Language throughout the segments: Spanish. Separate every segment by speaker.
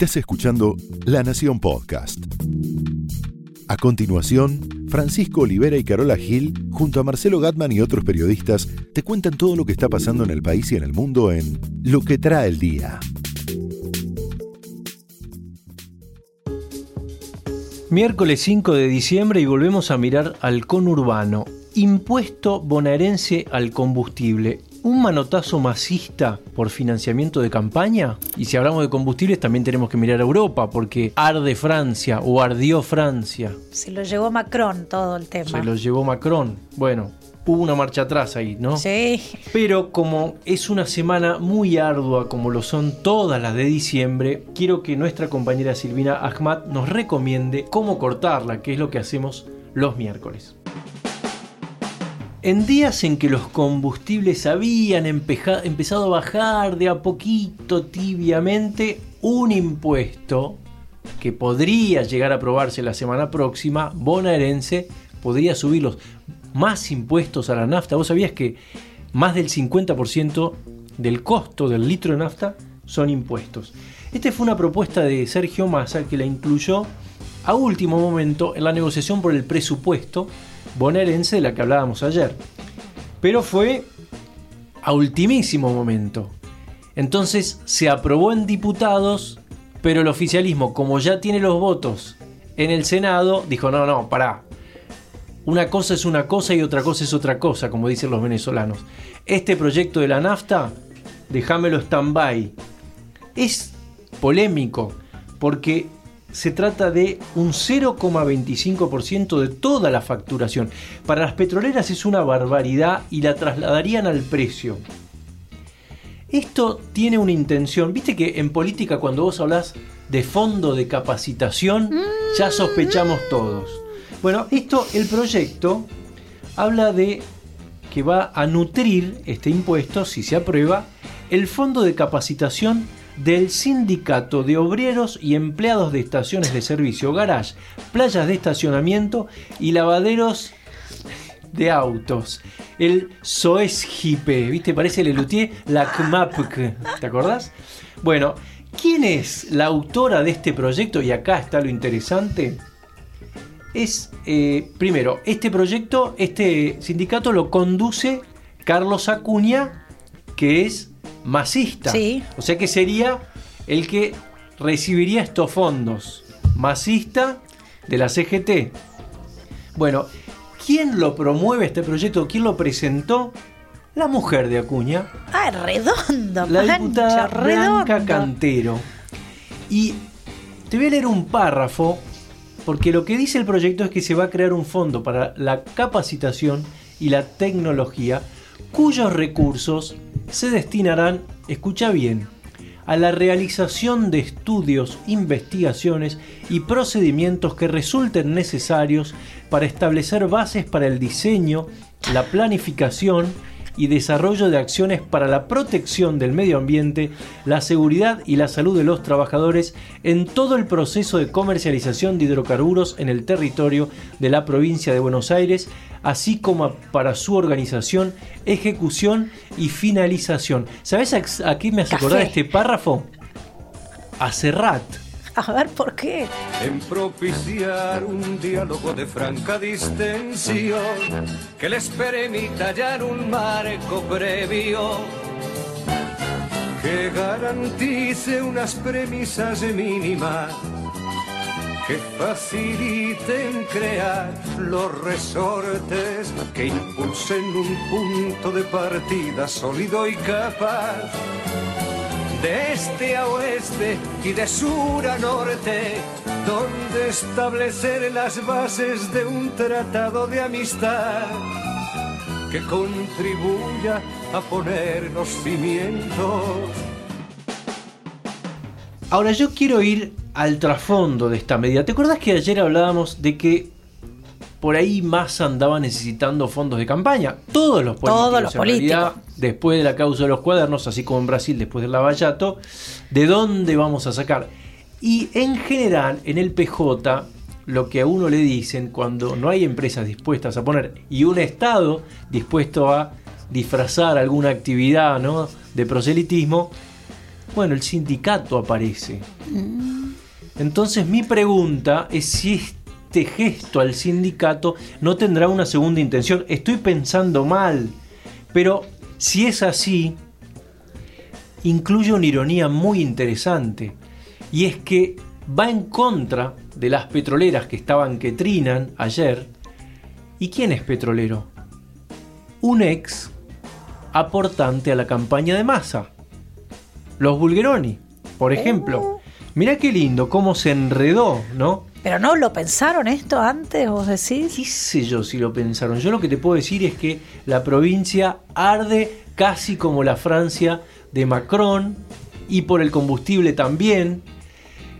Speaker 1: Estás escuchando La Nación Podcast. A continuación, Francisco Olivera y Carola Gil, junto a Marcelo Gatman y otros periodistas, te cuentan todo lo que está pasando en el país y en el mundo en Lo que trae el día.
Speaker 2: Miércoles 5 de diciembre y volvemos a mirar al conurbano. Impuesto bonaerense al combustible. ¿Un manotazo masista por financiamiento de campaña? Y si hablamos de combustibles también tenemos que mirar a Europa porque arde Francia o ardió Francia.
Speaker 3: Se lo llevó Macron todo el tema.
Speaker 2: Se lo llevó Macron. Bueno, hubo una marcha atrás ahí, ¿no?
Speaker 3: Sí.
Speaker 2: Pero como es una semana muy ardua, como lo son todas las de diciembre, quiero que nuestra compañera Silvina Ahmad nos recomiende cómo cortarla, que es lo que hacemos los miércoles. En días en que los combustibles habían empezado a bajar de a poquito tibiamente, un impuesto que podría llegar a aprobarse la semana próxima, bonaerense, podría subirlos más impuestos a la nafta. ¿Vos sabías que más del 50% del costo del litro de nafta son impuestos? Esta fue una propuesta de Sergio Massa que la incluyó a último momento en la negociación por el presupuesto bonaerense de la que hablábamos ayer. Pero fue a ultimísimo momento. Entonces se aprobó en diputados, pero el oficialismo, como ya tiene los votos en el Senado, dijo, no, no, pará, una cosa es una cosa y otra cosa es otra cosa, como dicen los venezolanos. Este proyecto de la nafta, déjamelo stand-by. Es polémico porque se trata de un 0,25% de toda la facturación. Para las petroleras es una barbaridad y la trasladarían al precio. Esto tiene una intención, viste que en política cuando vos hablas de fondo de capacitación, ya sospechamos todos. Bueno, esto, el proyecto habla de que va a nutrir este impuesto, si se aprueba, el fondo de capacitación del Sindicato de Obreros y Empleados de Estaciones de Servicio, garage, playas de estacionamiento y lavaderos de autos. El SOESGIPE, ¿viste? Parece el Lelutier, la CMAPC, ¿te acordás? Bueno, ¿quién es la autora de este proyecto? Y acá está lo interesante es, eh, primero, este proyecto, este sindicato lo conduce Carlos Acuña, que es masista. O sea que sería el que recibiría estos fondos. Masista de la CGT. Bueno, ¿quién lo promueve este proyecto? ¿Quién lo presentó? La mujer de Acuña.
Speaker 3: Ah, redondo.
Speaker 2: La diputada Blanca Cantero. Y te voy a leer un párrafo porque lo que dice el proyecto es que se va a crear un fondo para la capacitación y la tecnología cuyos recursos se destinarán, escucha bien, a la realización de estudios, investigaciones y procedimientos que resulten necesarios para establecer bases para el diseño, la planificación y desarrollo de acciones para la protección del medio ambiente, la seguridad y la salud de los trabajadores en todo el proceso de comercialización de hidrocarburos en el territorio de la provincia de Buenos Aires, así como para su organización, ejecución y finalización. ¿Sabes a, qué me hace acordar este párrafo? A Serrat.
Speaker 3: A ver, ¿por qué?
Speaker 4: En propiciar un diálogo de franca distensión que les permita hallar un marco previo que garantice unas premisas mínimas que faciliten crear los resortes que impulsen un punto de partida sólido y capaz de este a oeste y de sur a norte, donde establecer las bases de un tratado de amistad que contribuya a poner los cimientos.
Speaker 2: Ahora yo quiero ir al trasfondo de esta medida. ¿Te acuerdas que ayer hablábamos de que por ahí más andaba necesitando fondos de campaña. Todos los políticos.
Speaker 3: Todos los políticos.
Speaker 2: después de la causa de los cuadernos, así como en Brasil después del lavallato, ¿de dónde vamos a sacar? Y en general, en el PJ, lo que a uno le dicen cuando no hay empresas dispuestas a poner y un Estado dispuesto a disfrazar alguna actividad ¿no? de proselitismo, bueno, el sindicato aparece. Mm. Entonces mi pregunta es si este gesto al sindicato no tendrá una segunda intención. Estoy pensando mal, pero si es así, incluye una ironía muy interesante. Y es que va en contra de las petroleras que estaban que trinan ayer. ¿Y quién es petrolero? Un ex aportante a la campaña de masa. Los Bulgeroni, por ejemplo.
Speaker 3: Oh.
Speaker 2: Mirá qué lindo, cómo se enredó, ¿no?
Speaker 3: Pero no lo pensaron esto antes, vos decís.
Speaker 2: ¿Qué sé yo si lo pensaron? Yo lo que te puedo decir es que la provincia arde casi como la Francia de Macron y por el combustible también.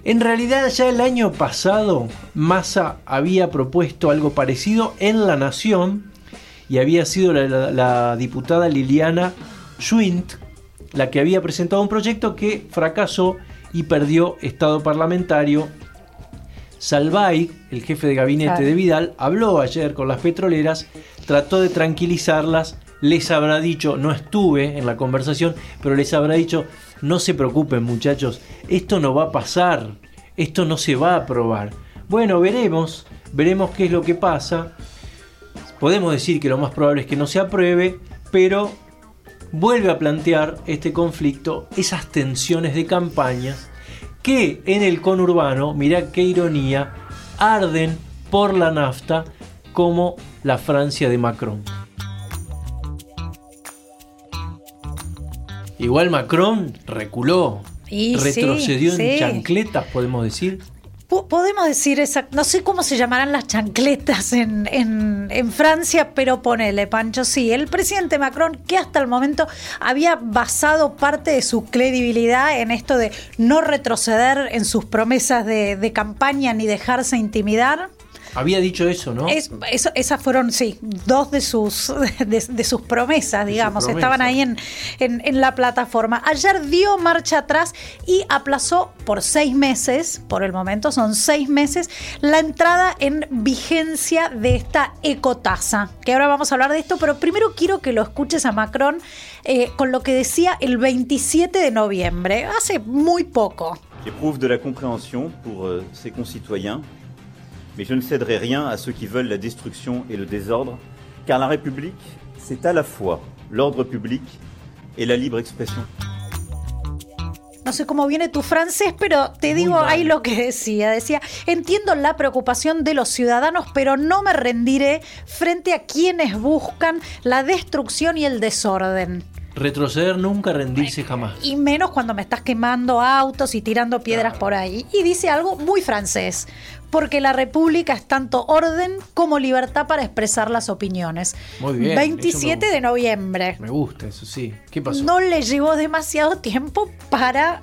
Speaker 2: En realidad ya el año pasado Massa había propuesto algo parecido en La Nación y había sido la, la- diputada Liliana Schwint la que había presentado un proyecto que fracasó y perdió estado parlamentario Salvay, el jefe de gabinete
Speaker 3: Claro.
Speaker 2: de Vidal, habló ayer con las petroleras, trató de tranquilizarlas, les habrá dicho, no estuve en la conversación, pero les habrá dicho, no se preocupen muchachos, esto no va a pasar, esto no se va a aprobar. Bueno, veremos, veremos qué es lo que pasa. Podemos decir que lo más probable es que no se apruebe, pero vuelve a plantear este conflicto, esas tensiones de campañas que en el conurbano, mirá qué ironía, arden por la nafta como la Francia de Macron. Igual Macron reculó,
Speaker 3: Y sí,
Speaker 2: retrocedió en
Speaker 3: sí.
Speaker 2: chancletas, podemos decir.
Speaker 3: Po- Podemos decir no sé cómo se llamarán las chancletas en, en- Francia, pero ponele, Pancho, sí, el presidente Macron, que hasta el momento había basado parte de su credibilidad en esto de no retroceder en sus promesas de campaña ni dejarse intimidar.
Speaker 2: Había dicho eso, ¿no?
Speaker 3: Es- eso- esas fueron, sí, dos de sus, de, de sus promesas,
Speaker 2: De
Speaker 3: digamos.
Speaker 2: sus
Speaker 3: Estaban ahí en, en- en la plataforma. Ayer dio marcha atrás y aplazó por seis meses, por el momento son seis meses, la entrada en vigencia de esta ecotasa. Que ahora vamos a hablar de esto, pero primero quiero que lo escuches a Macron eh, con lo que decía el 27 de noviembre, hace muy poco.
Speaker 5: De la compréhension pour euh, ses concitoyens, mais je ne céderai rien à ceux qui veulent la destruction et le désordre, car la République, c'est à la fois l'ordre public et la libre expression.
Speaker 3: No sé cómo viene tu francés, pero te
Speaker 2: Muy
Speaker 3: digo
Speaker 2: mal.
Speaker 3: ahí lo que decía. Decía, entiendo la preocupación de los ciudadanos, pero no me rendiré frente a quienes buscan la destrucción y el desorden.
Speaker 2: Retroceder nunca, rendirse jamás.
Speaker 3: Y menos cuando me estás quemando autos y tirando piedras
Speaker 2: Claro.
Speaker 3: por ahí. Y dice algo muy francés, porque la república es tanto orden como libertad para expresar las opiniones.
Speaker 2: Muy bien,
Speaker 3: 27
Speaker 2: eso me
Speaker 3: de noviembre.
Speaker 2: Me gusta eso, sí. ¿Qué pasó?
Speaker 3: No le llevó demasiado tiempo para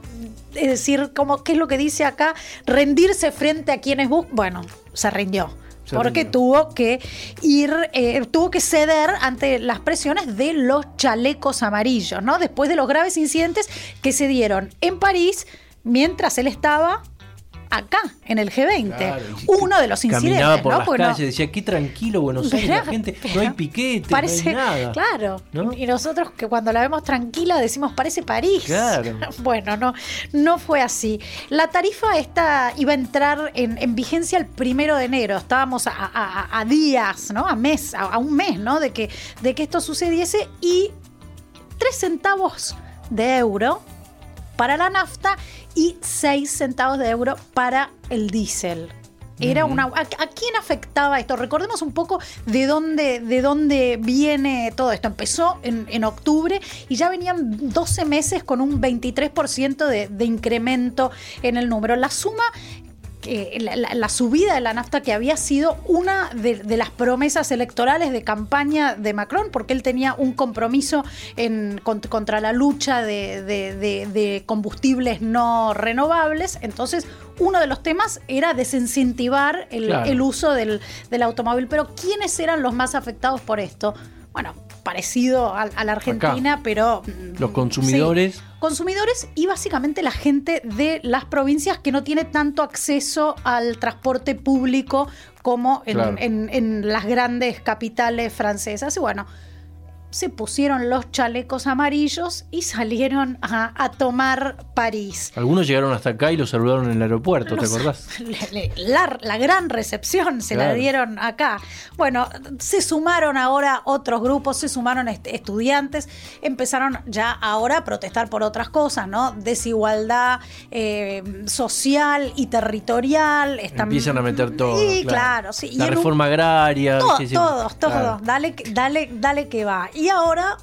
Speaker 3: eh, decir, como, ¿qué es lo que dice acá? Rendirse frente a quienes buscan. Bueno, se rindió.
Speaker 2: Se
Speaker 3: porque
Speaker 2: rindió.
Speaker 3: tuvo que ir, eh, tuvo que ceder ante las presiones de los chalecos amarillos, ¿no? Después de los graves incidentes que se dieron en París mientras él estaba acá, en el G20.
Speaker 2: Claro, y
Speaker 3: Uno de los incidentes,
Speaker 2: Caminaba por
Speaker 3: ¿no?
Speaker 2: las
Speaker 3: Porque no-
Speaker 2: calles, decía, qué tranquilo Buenos Aires, la gente, no hay piquete,
Speaker 3: parece,
Speaker 2: no hay nada.
Speaker 3: Claro.
Speaker 2: ¿no?
Speaker 3: Y nosotros que cuando la vemos tranquila decimos parece París.
Speaker 2: Claro.
Speaker 3: Bueno, no, no fue así. La tarifa esta iba a entrar en, en vigencia el primero de enero. Estábamos a, a- a días, ¿no? A mes, a, a un mes, ¿no? De que, de que esto sucediese. Y tres centavos de euro para la nafta y 6 centavos de euro para el diésel. Era una, ¿a, a quién afectaba esto? Recordemos un poco de dónde, de dónde viene todo esto. Empezó en, en octubre y ya venían 12 meses con un 23% de, de incremento en el número. La suma la, la- la subida de la nafta que había sido una de, de las promesas electorales de campaña de Macron, porque él tenía un compromiso en- contra la lucha de, de- de- de combustibles no renovables. Entonces, uno de los temas era desincentivar el,
Speaker 2: Claro.
Speaker 3: el uso del, del automóvil. Pero, ¿quiénes eran los más afectados por esto? Bueno, parecido a, a la Argentina, pero... mm,
Speaker 2: Los consumidores.
Speaker 3: Sí, consumidores y básicamente la gente de las provincias que no tiene tanto acceso al transporte público como en,
Speaker 2: Claro.
Speaker 3: en- en las grandes capitales francesas. Y bueno, se pusieron los chalecos amarillos y salieron a, a tomar París.
Speaker 2: Algunos llegaron hasta acá y los saludaron en el aeropuerto, ¿te acordás?
Speaker 3: La, la gran recepción se la dieron acá. Bueno, se sumaron ahora otros grupos, se sumaron est- estudiantes, empezaron ya ahora a protestar por otras cosas, ¿no? Desigualdad eh, social y territorial. Están,
Speaker 2: Empiezan a meter todo.
Speaker 3: Sí, claro, sí. Y
Speaker 2: La
Speaker 3: un-
Speaker 2: reforma agraria.
Speaker 3: Todos, todos.
Speaker 2: claro.
Speaker 3: Dale, dale, dale que va. Y ahora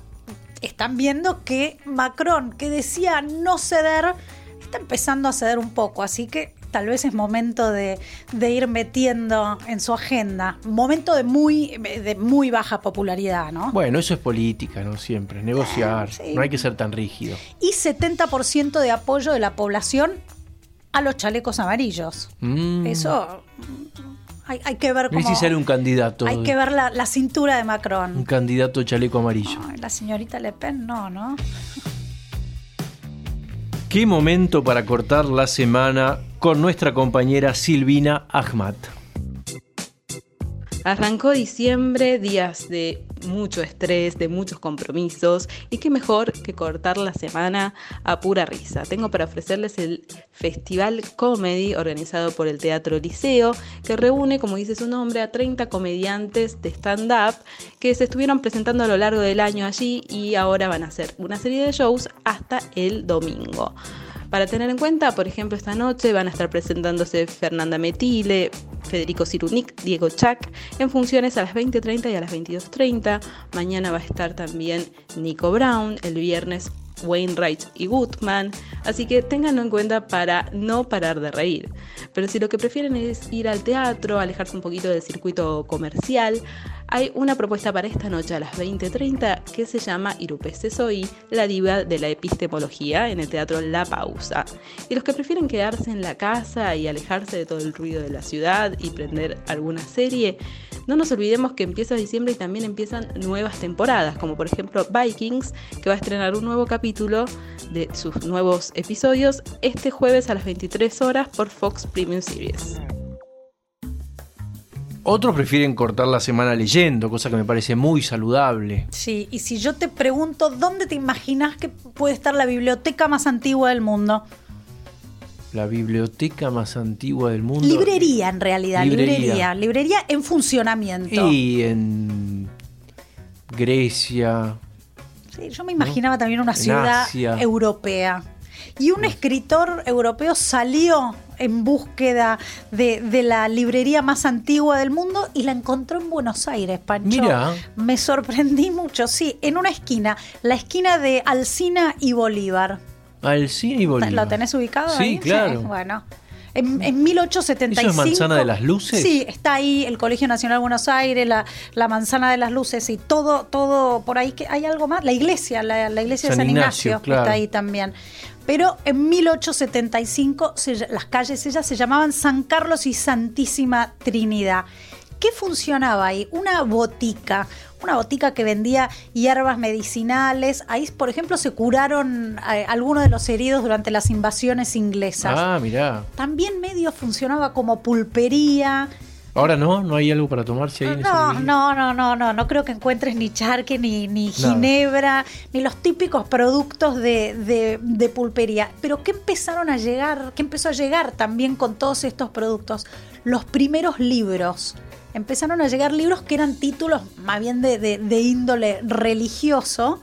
Speaker 3: están viendo que Macron, que decía no ceder, está empezando a ceder un poco. Así que tal vez es momento de, de ir metiendo en su agenda. Momento de muy, de muy baja popularidad, ¿no?
Speaker 2: Bueno, eso es política, ¿no? Siempre, negociar.
Speaker 3: sí.
Speaker 2: No hay que ser tan rígido.
Speaker 3: Y 70% de apoyo de la población a los chalecos amarillos.
Speaker 2: Mm.
Speaker 3: Eso hay, hay que ver cómo...
Speaker 2: si sale un candidato.
Speaker 3: Hay que ver la, la cintura de Macron.
Speaker 2: Un candidato chaleco amarillo.
Speaker 3: Ay, la señorita Le Pen no, ¿no?
Speaker 2: Qué momento para cortar la semana con nuestra compañera Silvina Ahmad.
Speaker 6: Arrancó diciembre, días de mucho estrés, de muchos compromisos, y qué mejor que cortar la semana a pura risa. Tengo para ofrecerles el Festival Comedy organizado por el Teatro Liceo, que reúne, como dice su nombre, a 30 comediantes de stand-up que se estuvieron presentando a lo largo del año allí y ahora van a hacer una serie de shows hasta el domingo. Para tener en cuenta, por ejemplo, esta noche van a estar presentándose Fernanda Metile, Federico Cirunic, Diego Chac, en funciones a las 20.30 y a las 22.30. Mañana va a estar también Nico Brown, el viernes Wainwright y Goodman, así que ténganlo en cuenta para no parar de reír. Pero si lo que prefieren es ir al teatro, alejarse un poquito del circuito comercial, hay una propuesta para esta noche a las 20.30 que se llama Irupese Soy, la diva de la epistemología en el teatro La Pausa. Y los que prefieren quedarse en la casa y alejarse de todo el ruido de la ciudad y prender alguna serie, no nos olvidemos que empieza diciembre y también empiezan nuevas temporadas, como por ejemplo Vikings, que va a estrenar un nuevo capítulo de sus nuevos episodios este jueves a las 23 horas por Fox Premium Series.
Speaker 2: Otros prefieren cortar la semana leyendo, cosa que me parece muy saludable.
Speaker 3: Sí, y si yo te pregunto, ¿dónde te imaginas que puede estar la biblioteca más antigua del mundo?
Speaker 2: La biblioteca más antigua del mundo.
Speaker 3: Librería, en realidad,
Speaker 2: Librería.
Speaker 3: librería. Librería, en funcionamiento.
Speaker 2: Y en Grecia.
Speaker 3: Sí, yo me imaginaba también una ciudad europea. Y un escritor europeo salió en búsqueda de, de la librería más antigua del mundo y la encontró en Buenos Aires, Pancho.
Speaker 2: Mirá.
Speaker 3: Me sorprendí mucho, sí, en una esquina, la esquina de Alsina y Bolívar.
Speaker 2: Alcina y Bolívar.
Speaker 3: ¿Lo tenés ubicado?
Speaker 2: Sí,
Speaker 3: ahí?
Speaker 2: claro.
Speaker 3: bueno. En, en 1875.
Speaker 2: ¿Eso es Manzana de las Luces?
Speaker 3: Sí, está ahí el Colegio Nacional de Buenos Aires, la, la Manzana de las Luces y todo, todo por ahí. que ¿Hay algo más? La iglesia, la, la iglesia
Speaker 2: San
Speaker 3: de San
Speaker 2: Ignacio,
Speaker 3: Ignacio,
Speaker 2: claro.
Speaker 3: está ahí también. Pero en 1875 se- las calles ellas se llamaban San Carlos y Santísima Trinidad. ¿Qué funcionaba ahí? Una botica, una botica que vendía hierbas medicinales. Ahí, por ejemplo, se curaron eh, algunos de los heridos durante las invasiones inglesas.
Speaker 2: Ah, mirá.
Speaker 3: También medio funcionaba como pulpería.
Speaker 2: Ahora no, no hay algo para tomarse ahí en
Speaker 3: No,
Speaker 2: librería?
Speaker 3: no, no, no, no, no creo que encuentres ni charque, ni, ni
Speaker 2: Nada.
Speaker 3: ginebra, ni los típicos productos de, de- de pulpería. Pero ¿qué empezaron a llegar? ¿Qué empezó a llegar también con todos estos productos? Los primeros libros. Empezaron a llegar libros que eran títulos más bien de, de- de índole religioso,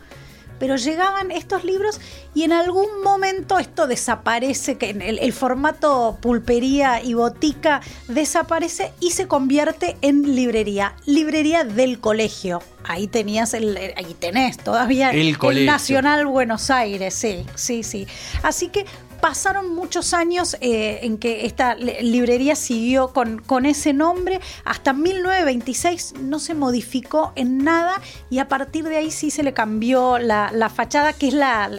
Speaker 3: pero llegaban estos libros y en algún momento esto desaparece, que el, el formato pulpería y botica desaparece y se convierte en librería, librería del colegio. Ahí tenías el, ahí tenés todavía
Speaker 2: El colegio.
Speaker 3: Nacional Buenos Aires, sí, sí, sí. Así que pasaron muchos años eh, en que esta li- librería siguió con, ese nombre. Hasta 1926 no se modificó en nada y a partir de ahí sí se le cambió la, fachada, que es la,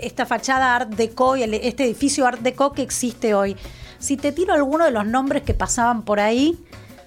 Speaker 3: esta fachada Art Deco y este edificio Art Deco que existe hoy. Si te tiro alguno de los nombres que pasaban por ahí,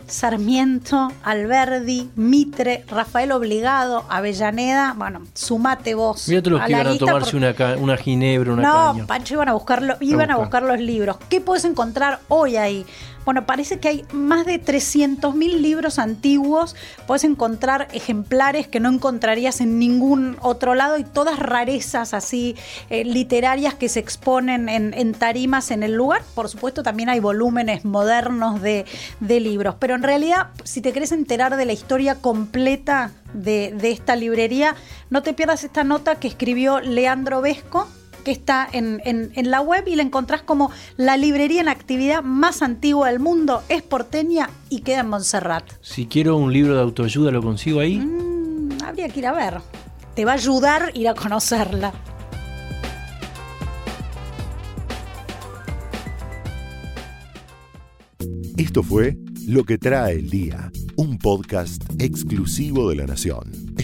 Speaker 3: Sarmiento, Alberdi, Mitre, Rafael Obligado, Avellaneda. Bueno, sumate vos.
Speaker 2: Mira todos los
Speaker 3: a
Speaker 2: que iban a tomarse una, una ginebra, una
Speaker 3: no,
Speaker 2: caña.
Speaker 3: Pancho, iban a buscarlo, iban a
Speaker 2: buscar.
Speaker 3: buscar los libros. ¿Qué puedes encontrar hoy ahí? Bueno, parece que hay más de 300.000 libros antiguos. Puedes encontrar ejemplares que no encontrarías en ningún otro lado y todas rarezas así eh, literarias que se exponen en, tarimas en el lugar. Por supuesto, también hay volúmenes modernos de, de libros. Pero en realidad, si te querés enterar de la historia completa de, de esta librería, no te pierdas esta nota que escribió Leandro Vesco que está en, en- en la web y la encontrás como la librería en actividad más antigua del mundo. Es porteña y queda en Montserrat.
Speaker 2: Si quiero un libro de autoayuda, ¿lo consigo ahí?
Speaker 3: Mm, habría que ir a ver. Te va a ayudar ir a conocerla.
Speaker 1: Esto fue Lo que trae el día, un podcast exclusivo de La Nación.